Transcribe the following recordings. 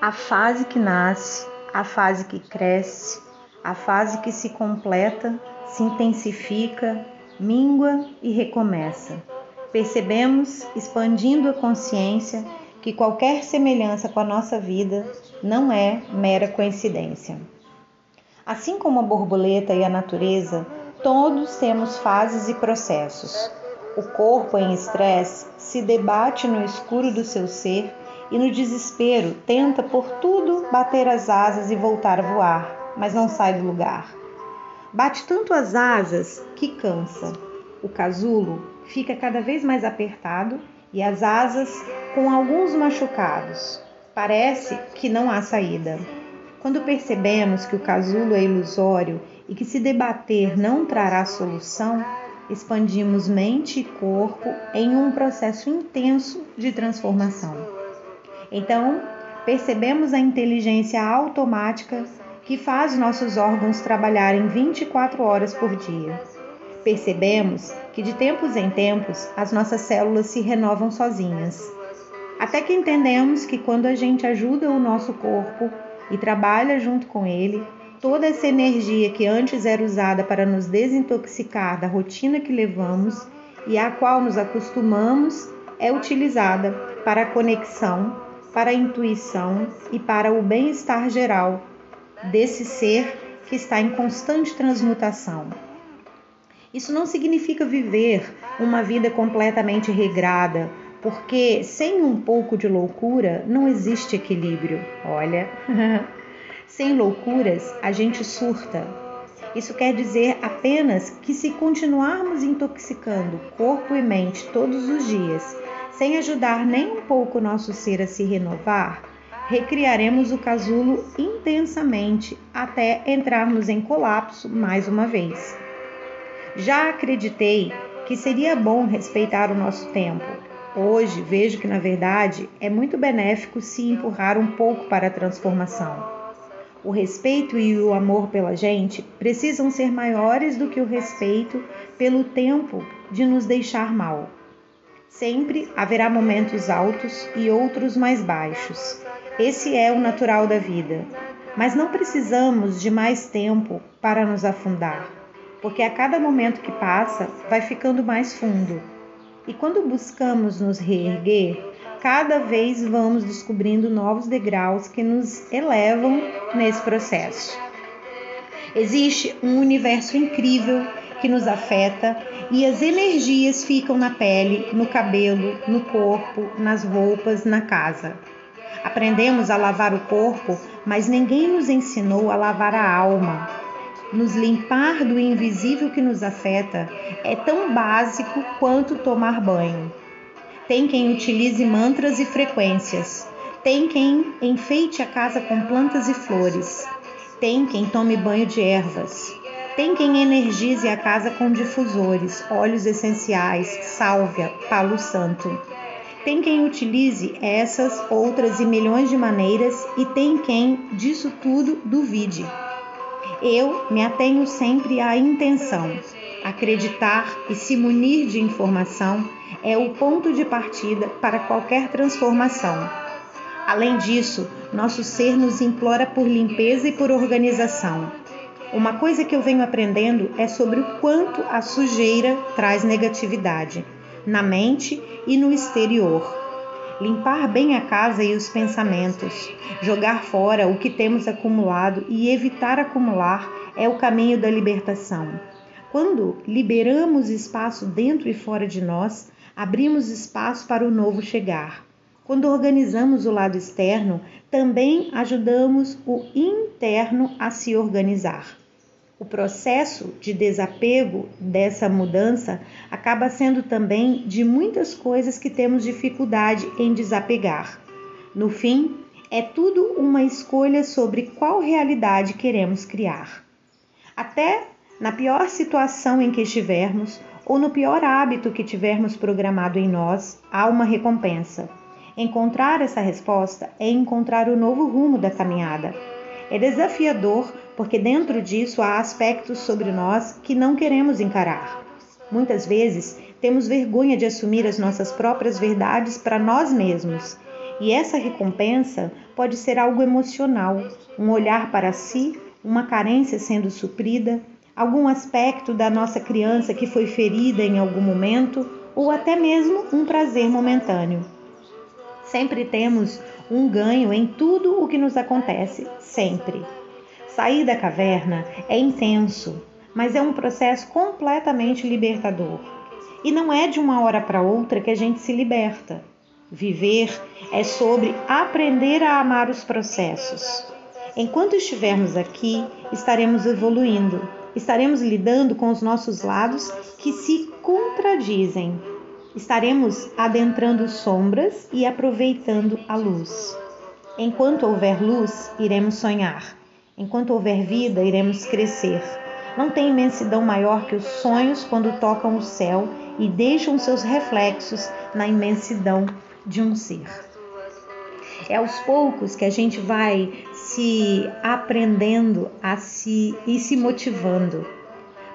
a fase que nasce, a fase que cresce, a fase que se completa, se intensifica, míngua e recomeça. Percebemos, expandindo a consciência, que qualquer semelhança com a nossa vida não é mera coincidência. Assim como a borboleta e a natureza, todos temos fases e processos. O corpo em estresse se debate no escuro do seu ser e no desespero tenta por tudo bater as asas e voltar a voar, mas não sai do lugar. Bate tanto as asas que cansa. O casulo fica cada vez mais apertado e as asas com alguns machucados. Parece que não há saída. Quando percebemos que o casulo é ilusório e que se debater não trará solução, expandimos mente e corpo em um processo intenso de transformação. Então, percebemos a inteligência automática que faz nossos órgãos trabalharem 24 horas por dia. Percebemos que de tempos em tempos as nossas células se renovam sozinhas. Até que entendemos que quando a gente ajuda o nosso corpo e trabalha junto com ele, toda essa energia que antes era usada para nos desintoxicar da rotina que levamos e à qual nos acostumamos é utilizada para a conexão, para a intuição e para o bem-estar geral desse ser que está em constante transmutação. Isso não significa viver uma vida completamente regrada, porque sem um pouco de loucura não existe equilíbrio. Olha. Sem loucuras, a gente surta. Isso quer dizer apenas que, se continuarmos intoxicando corpo e mente todos os dias, sem ajudar nem um pouco nosso ser a se renovar, recriaremos o casulo intensamente até entrarmos em colapso mais uma vez. Já acreditei que seria bom respeitar o nosso tempo. Hoje vejo que, na verdade, é muito benéfico se empurrar um pouco para a transformação. O respeito e o amor pela gente precisam ser maiores do que o respeito pelo tempo de nos deixar mal. Sempre haverá momentos altos e outros mais baixos. Esse é o natural da vida. Mas não precisamos de mais tempo para nos afundar, porque a cada momento que passa vai ficando mais fundo. E quando buscamos nos reerguer, cada vez vamos descobrindo novos degraus que nos elevam nesse processo. Existe um universo incrível que nos afeta e as energias ficam na pele, no cabelo, no corpo, nas roupas, na casa. Aprendemos a lavar o corpo, mas ninguém nos ensinou a lavar a alma. Nos limpar do invisível que nos afeta é tão básico quanto tomar banho. Tem quem utilize mantras e frequências. Tem quem enfeite a casa com plantas e flores. Tem quem tome banho de ervas. Tem quem energize a casa com difusores, óleos essenciais, sálvia, palo santo. Tem quem utilize essas, outras e milhões de maneiras, e tem quem disso tudo duvide. Eu me atenho sempre à intenção, acreditar e se munir de informação é o ponto de partida para qualquer transformação. Além disso, nosso ser nos implora por limpeza e por organização. Uma coisa que eu venho aprendendo é sobre o quanto a sujeira traz negatividade na mente e no exterior. Limpar bem a casa e os pensamentos, jogar fora o que temos acumulado e evitar acumular é o caminho da libertação. Quando liberamos espaço dentro e fora de nós, abrimos espaço para o novo chegar. Quando organizamos o lado externo, também ajudamos o interno a se organizar. O processo de desapego dessa mudança acaba sendo também de muitas coisas que temos dificuldade em desapegar. No fim, é tudo uma escolha sobre qual realidade queremos criar. Até na pior situação em que estivermos, ou no pior hábito que tivermos programado em nós, há uma recompensa. Encontrar essa resposta é encontrar o novo rumo da caminhada. É desafiador porque dentro disso há aspectos sobre nós que não queremos encarar. Muitas vezes temos vergonha de assumir as nossas próprias verdades para nós mesmos E essa recompensa pode ser algo emocional, um olhar para si, uma carência sendo suprida, algum aspecto da nossa criança que foi ferida em algum momento, ou até mesmo um prazer momentâneo. Sempre temos um ganho em tudo o que nos acontece, sempre. Sair da caverna é intenso, mas é um processo completamente libertador. E não é de uma hora para outra que a gente se liberta. Viver é sobre aprender a amar os processos. Enquanto estivermos aqui, estaremos evoluindo, estaremos lidando com os nossos lados que se contradizem. Estaremos adentrando sombras e aproveitando a luz. Enquanto houver luz, iremos sonhar. Enquanto houver vida, iremos crescer. Não tem imensidão maior que os sonhos quando tocam o céu e deixam seus reflexos na imensidão de um ser. É aos poucos que a gente vai se aprendendo a se e se motivando.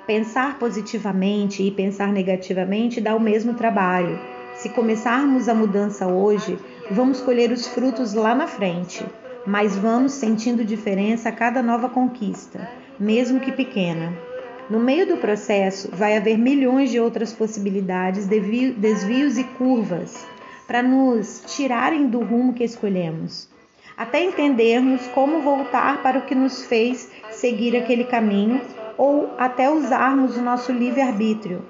Pensar positivamente e pensar negativamente dá o mesmo trabalho. Se começarmos a mudança hoje, vamos colher os frutos lá na frente, mas vamos sentindo diferença a cada nova conquista, mesmo que pequena. No meio do processo, vai haver milhões de outras possibilidades, desvios e curvas para nos tirarem do rumo que escolhemos, até entendermos como voltar para o que nos fez seguir aquele caminho ou até usarmos o nosso livre-arbítrio.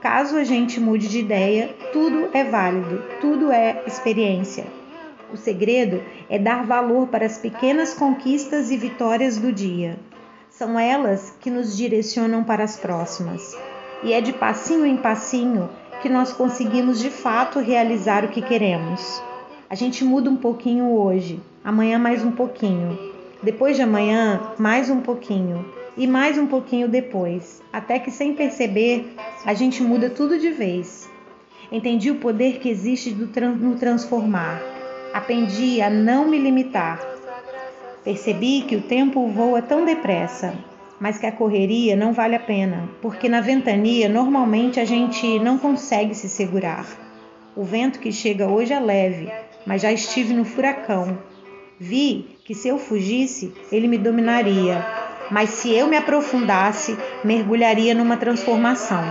Caso a gente mude de ideia, tudo é válido, tudo é experiência. O segredo é dar valor para as pequenas conquistas e vitórias do dia. São elas que nos direcionam para as próximas. E é de passinho em passinho que nós conseguimos de fato realizar o que queremos. A gente muda um pouquinho hoje, amanhã mais um pouquinho, depois de amanhã mais um pouquinho e mais um pouquinho depois, até que sem perceber a gente muda tudo de vez. Entendi o poder que existe no transformar. Aprendi a não me limitar, Percebi que o tempo voa tão depressa, mas que a correria não vale a pena, porque na ventania normalmente a gente não consegue se segurar. O vento que chega hoje é leve, mas já estive no furacão. Vi que se eu fugisse, ele me dominaria, mas se eu me aprofundasse, mergulharia numa transformação.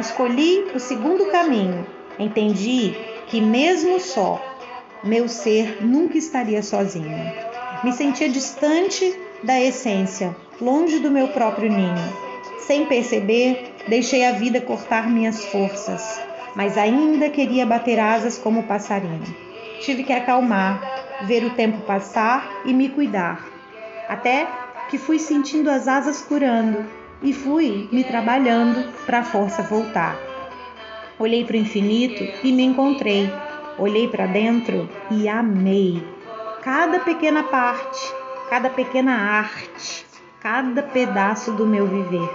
Escolhi o segundo caminho. Entendi que, mesmo só, meu ser nunca estaria sozinho. Me sentia distante da essência, longe do meu próprio ninho. Sem perceber, deixei a vida cortar minhas forças, mas ainda queria bater asas como passarinho. Tive que acalmar, ver o tempo passar e me cuidar, até que fui sentindo as asas curando e fui me trabalhando para a força voltar. Olhei para o infinito e me encontrei. Olhei para dentro e amei cada pequena parte, cada pequena arte, cada pedaço do meu viver.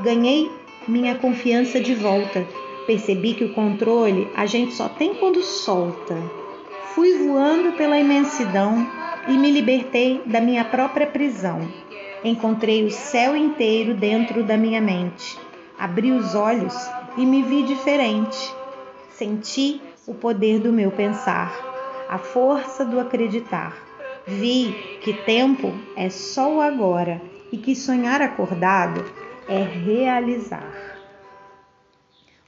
Ganhei minha confiança de volta. Percebi que o controle a gente só tem quando solta. Fui voando pela imensidão e me libertei da minha própria prisão. Encontrei o céu inteiro dentro da minha mente. Abri os olhos e me vi diferente. Senti o poder do meu pensar a força do acreditar. Vi que tempo é só o agora e que sonhar acordado é realizar.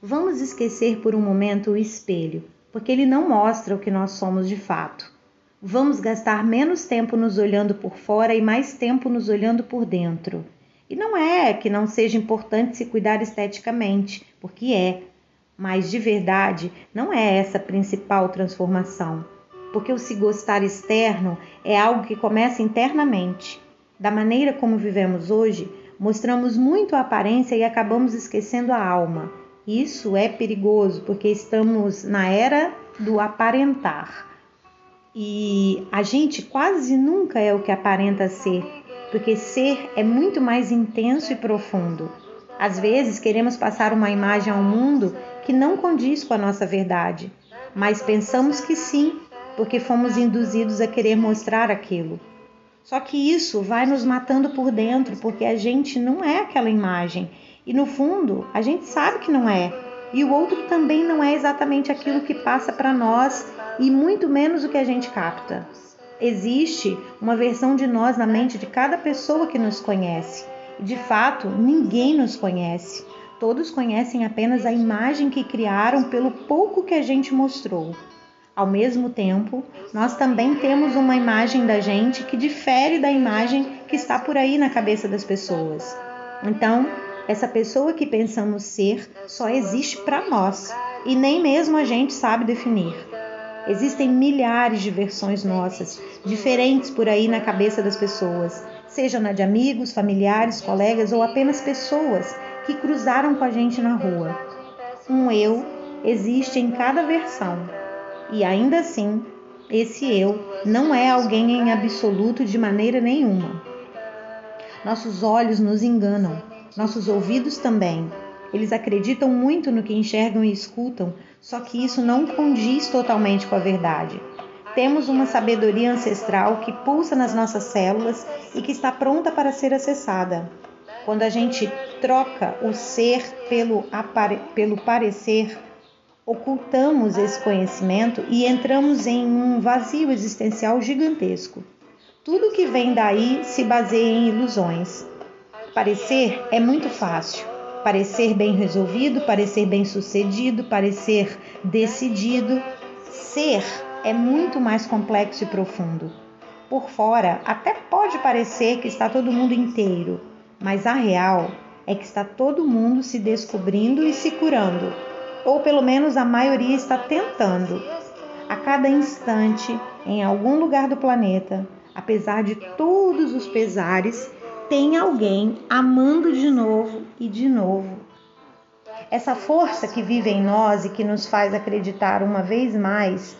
Vamos esquecer por um momento o espelho, porque ele não mostra o que nós somos de fato. Vamos gastar menos tempo nos olhando por fora e mais tempo nos olhando por dentro. E não é que não seja importante se cuidar esteticamente, porque é, mas de verdade não é essa a principal transformação porque o se gostar externo é algo que começa internamente. Da maneira como vivemos hoje, mostramos muito a aparência e acabamos esquecendo a alma. Isso é perigoso porque estamos na era do aparentar. E a gente quase nunca é o que aparenta ser, porque ser é muito mais intenso e profundo. Às vezes queremos passar uma imagem ao mundo que não condiz com a nossa verdade, mas pensamos que sim, porque fomos induzidos a querer mostrar aquilo. Só que isso vai nos matando por dentro, porque a gente não é aquela imagem. E no fundo, a gente sabe que não é. E o outro também não é exatamente aquilo que passa para nós e muito menos o que a gente capta. Existe uma versão de nós na mente de cada pessoa que nos conhece. De fato, ninguém nos conhece. Todos conhecem apenas a imagem que criaram pelo pouco que a gente mostrou. Ao mesmo tempo, nós também temos uma imagem da gente que difere da imagem que está por aí na cabeça das pessoas. Então, essa pessoa que pensamos ser só existe para nós e nem mesmo a gente sabe definir. Existem milhares de versões nossas, diferentes por aí na cabeça das pessoas, seja na de amigos, familiares, colegas ou apenas pessoas que cruzaram com a gente na rua. Um eu existe em cada versão, e ainda assim, esse eu não é alguém em absoluto de maneira nenhuma. Nossos olhos nos enganam, nossos ouvidos também. Eles acreditam muito no que enxergam e escutam, só que isso não condiz totalmente com a verdade. Temos uma sabedoria ancestral que pulsa nas nossas células e que está pronta para ser acessada. Quando a gente troca o ser pelo, pelo parecer, ocultamos esse conhecimento e entramos em um vazio existencial gigantesco. Tudo que vem daí se baseia em ilusões. Parecer é muito fácil. Parecer bem resolvido, parecer bem sucedido, parecer decidido. Ser é muito mais complexo e profundo. Por fora, até pode parecer que está todo mundo inteiro, mas a real é que está todo mundo se descobrindo e se curando, ou pelo menos a maioria está tentando. A cada instante, em algum lugar do planeta, apesar de todos os pesares, tem alguém amando de novo e de novo. Essa força que vive em nós e que nos faz acreditar uma vez mais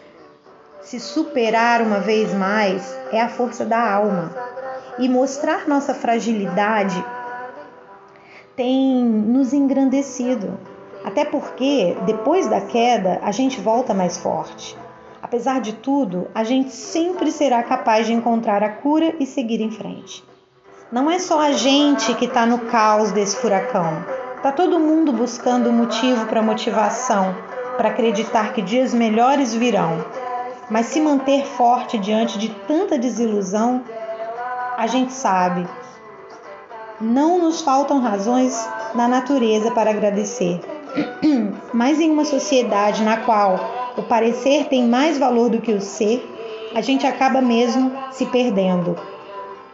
se superar uma vez mais é a força da alma. E mostrar nossa fragilidade tem nos engrandecido. Até porque depois da queda a gente volta mais forte. Apesar de tudo, a gente sempre será capaz de encontrar a cura e seguir em frente. Não é só a gente que está no caos desse furacão. Está todo mundo buscando motivo para motivação, para acreditar que dias melhores virão. Mas se manter forte diante de tanta desilusão, a gente sabe, não nos faltam razões na natureza para agradecer. Mas em uma sociedade na qual o parecer tem mais valor do que o ser, a gente acaba mesmo se perdendo.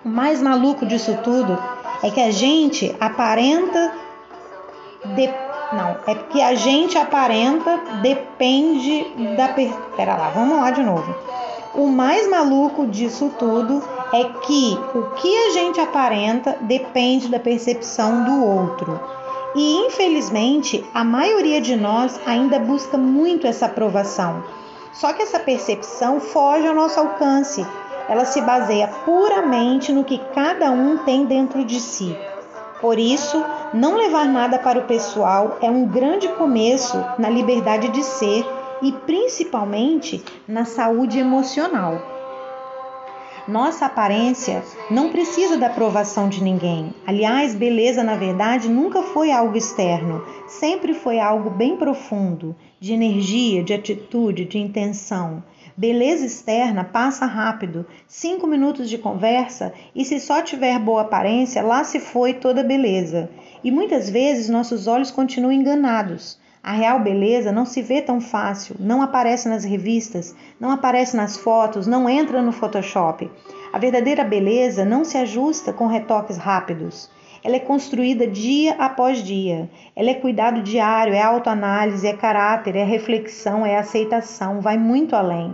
O mais maluco disso tudo é que a gente aparenta de não, é porque a gente aparenta depende da. Per... Pera lá, vamos lá de novo. O mais maluco disso tudo é que o que a gente aparenta depende da percepção do outro. E infelizmente, a maioria de nós ainda busca muito essa aprovação. Só que essa percepção foge ao nosso alcance. Ela se baseia puramente no que cada um tem dentro de si. Por isso, não levar nada para o pessoal é um grande começo na liberdade de ser e principalmente na saúde emocional. Nossa aparência não precisa da aprovação de ninguém. Aliás, beleza, na verdade, nunca foi algo externo, sempre foi algo bem profundo, de energia, de atitude, de intenção. Beleza externa passa rápido, cinco minutos de conversa e se só tiver boa aparência, lá se foi toda beleza. E muitas vezes nossos olhos continuam enganados. A real beleza não se vê tão fácil, não aparece nas revistas, não aparece nas fotos, não entra no Photoshop. A verdadeira beleza não se ajusta com retoques rápidos. Ela é construída dia após dia. Ela é cuidado diário, é autoanálise, é caráter, é reflexão, é aceitação, vai muito além.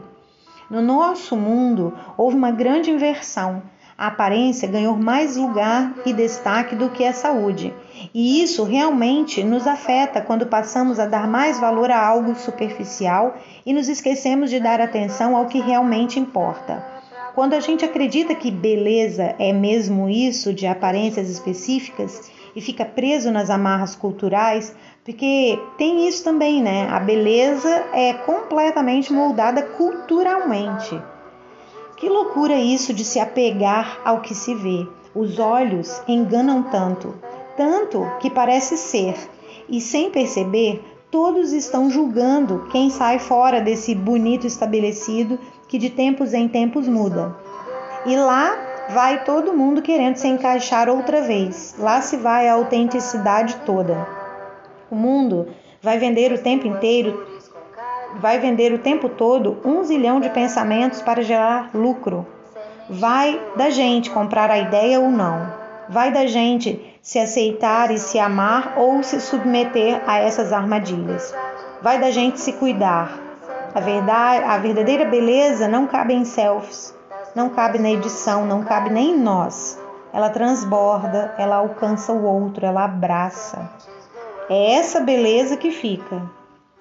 No nosso mundo houve uma grande inversão. A aparência ganhou mais lugar e destaque do que a saúde. E isso realmente nos afeta quando passamos a dar mais valor a algo superficial e nos esquecemos de dar atenção ao que realmente importa. Quando a gente acredita que beleza é mesmo isso de aparências específicas e fica preso nas amarras culturais, porque tem isso também, né? A beleza é completamente moldada culturalmente. Que loucura isso de se apegar ao que se vê. Os olhos enganam tanto, tanto que parece ser, e sem perceber, todos estão julgando quem sai fora desse bonito estabelecido que de tempos em tempos muda. E lá vai todo mundo querendo se encaixar outra vez. Lá se vai a autenticidade toda. O mundo vai vender o tempo inteiro, vai vender o tempo todo um zilhão de pensamentos para gerar lucro. Vai da gente comprar a ideia ou não. Vai da gente se aceitar e se amar ou se submeter a essas armadilhas. Vai da gente se cuidar. A verdade, a verdadeira beleza não cabe em selfies, não cabe na edição, não cabe nem em nós. Ela transborda, ela alcança o outro, ela abraça. É essa beleza que fica.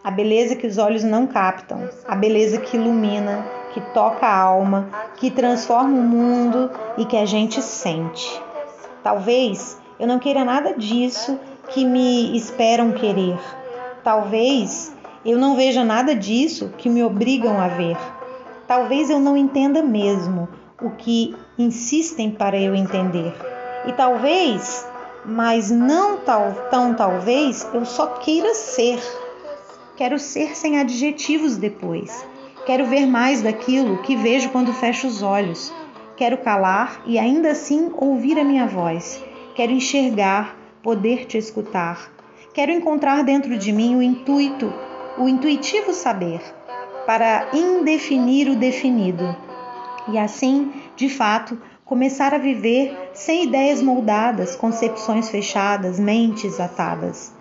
A beleza que os olhos não captam, a beleza que ilumina, que toca a alma, que transforma o mundo e que a gente sente. Talvez eu não queira nada disso que me esperam querer. Talvez eu não veja nada disso que me obrigam a ver. Talvez eu não entenda mesmo o que insistem para eu entender. E talvez, mas não tal, tão talvez, eu só queira ser. Quero ser sem adjetivos depois. Quero ver mais daquilo que vejo quando fecho os olhos. Quero calar e ainda assim ouvir a minha voz. Quero enxergar, poder te escutar. Quero encontrar dentro de mim o intuito, o intuitivo saber, para indefinir o definido. E assim, de fato, começar a viver sem ideias moldadas, concepções fechadas, mentes atadas.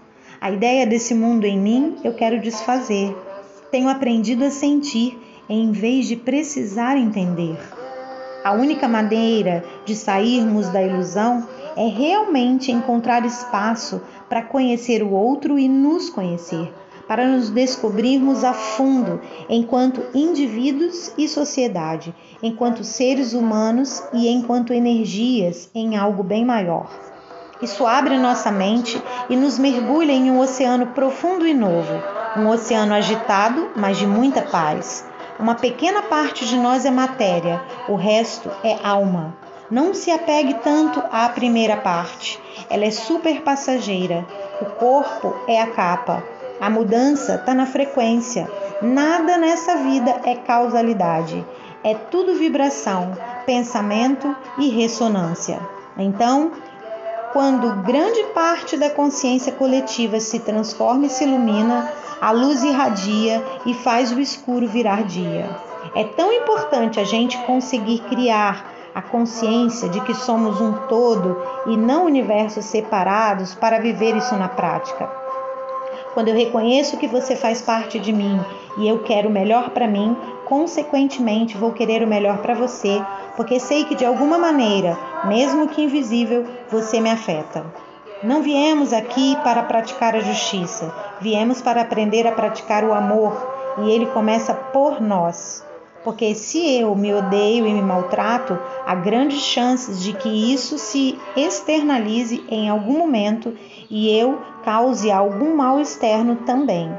A ideia desse mundo em mim eu quero desfazer. Tenho aprendido a sentir em vez de precisar entender. A única maneira de sairmos da ilusão é realmente encontrar espaço para conhecer o outro e nos conhecer, para nos descobrirmos a fundo enquanto indivíduos e sociedade, enquanto seres humanos e enquanto energias em algo bem maior. Isso abre nossa mente e nos mergulha em um oceano profundo e novo, um oceano agitado, mas de muita paz. Uma pequena parte de nós é matéria, o resto é alma. Não se apegue tanto à primeira parte, ela é super passageira. O corpo é a capa, a mudança está na frequência. Nada nessa vida é causalidade, é tudo vibração, pensamento e ressonância. Então, quando grande parte da consciência coletiva se transforma e se ilumina, a luz irradia e faz o escuro virar dia. É tão importante a gente conseguir criar a consciência de que somos um todo e não universos separados para viver isso na prática. Quando eu reconheço que você faz parte de mim e eu quero o melhor para mim, consequentemente vou querer o melhor para você, porque sei que de alguma maneira, mesmo que invisível, você me afeta. Não viemos aqui para praticar a justiça, viemos para aprender a praticar o amor, e ele começa por nós. Porque se eu me odeio e me maltrato, há grandes chances de que isso se externalize em algum momento e eu cause algum mal externo também.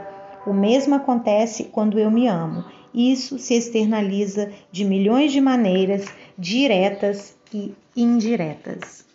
O mesmo acontece quando eu me amo. Isso se externaliza de milhões de maneiras diretas e indiretas.